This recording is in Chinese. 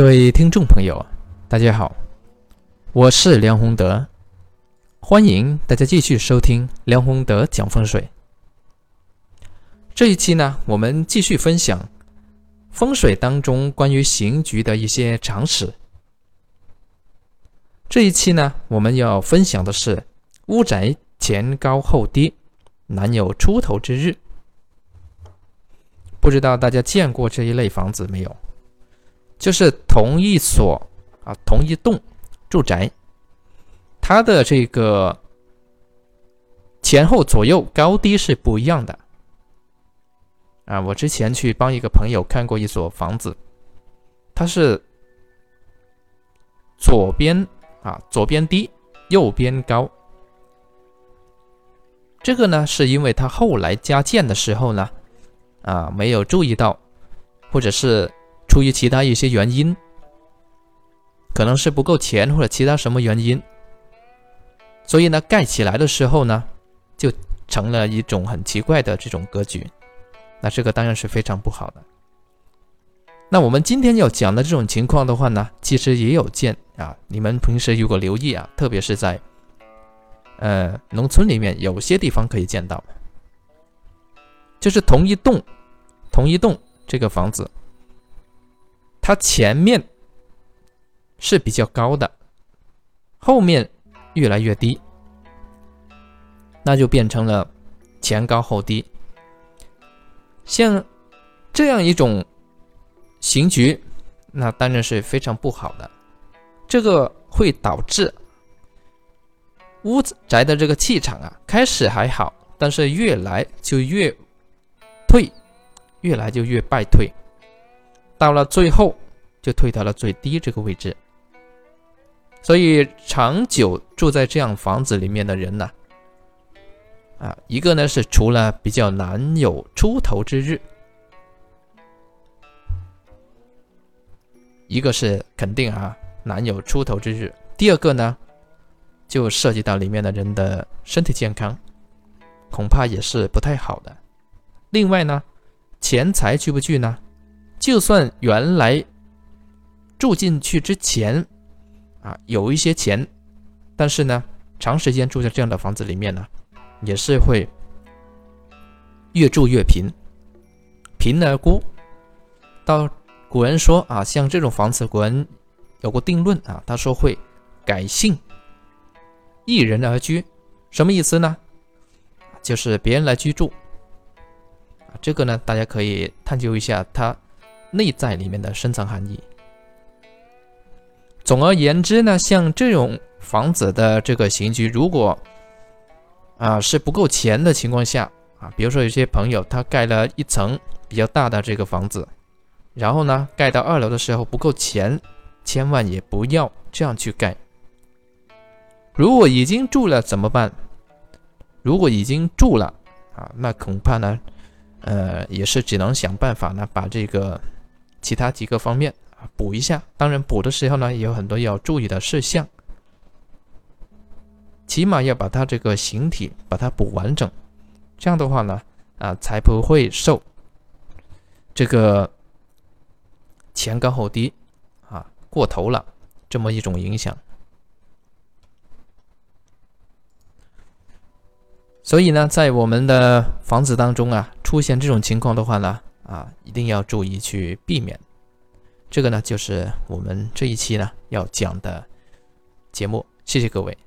各位听众朋友，大家好，我是梁宏德，欢迎大家继续收听梁宏德讲风水。这一期呢，我们继续分享风水当中关于刑局的一些常识。这一期呢，我们要分享的是屋宅前高后低，难有出头之日。不知道大家见过这一类房子没有？就是同一所啊，同一栋住宅，它的这个前后左右高低是不一样的。啊，我之前去帮一个朋友看过一所房子，它是左边啊左边低，右边高。这个呢，是因为他后来加建的时候呢，啊没有注意到，或者是。出于其他一些原因，可能是不够钱或者其他什么原因，所以呢，盖起来的时候呢，就成了一种很奇怪的这种格局。那这个当然是非常不好的。那我们今天要讲的这种情况的话呢，其实也有见啊。你们平时如果留意啊，特别是在呃农村里面，有些地方可以见到，就是同一栋同一栋这个房子。它前面是比较高的，后面越来越低，那就变成了前高后低。像这样一种行局，那当然是非常不好的。这个会导致屋子宅的这个气场啊，开始还好，但是越来就越退，越来就越败退。到了最后，就退到了最低这个位置。所以，长久住在这样房子里面的人呢，啊，一个呢是除了比较难有出头之日，一个是肯定啊难有出头之日。第二个呢，就涉及到里面的人的身体健康，恐怕也是不太好的。另外呢，钱财聚不聚呢？就算原来住进去之前啊有一些钱，但是呢，长时间住在这样的房子里面呢，也是会越住越贫，贫而孤。到古人说啊，像这种房子，古人有过定论啊，他说会改姓，一人而居，什么意思呢？就是别人来居住，这个呢，大家可以探究一下它。内在里面的深层含义。总而言之呢，像这种房子的这个刑局，如果啊是不够钱的情况下啊，比如说有些朋友他盖了一层比较大的这个房子，然后呢盖到二楼的时候不够钱，千万也不要这样去盖。如果已经住了怎么办？如果已经住了啊，那恐怕呢，呃，也是只能想办法呢把这个。其他几个方面啊，补一下。当然，补的时候呢，也有很多要注意的事项，起码要把它这个形体把它补完整。这样的话呢，啊，才不会受这个前高后低啊过头了这么一种影响。所以呢，在我们的房子当中啊，出现这种情况的话呢。啊，一定要注意去避免。这个呢，就是我们这一期呢要讲的节目。谢谢各位。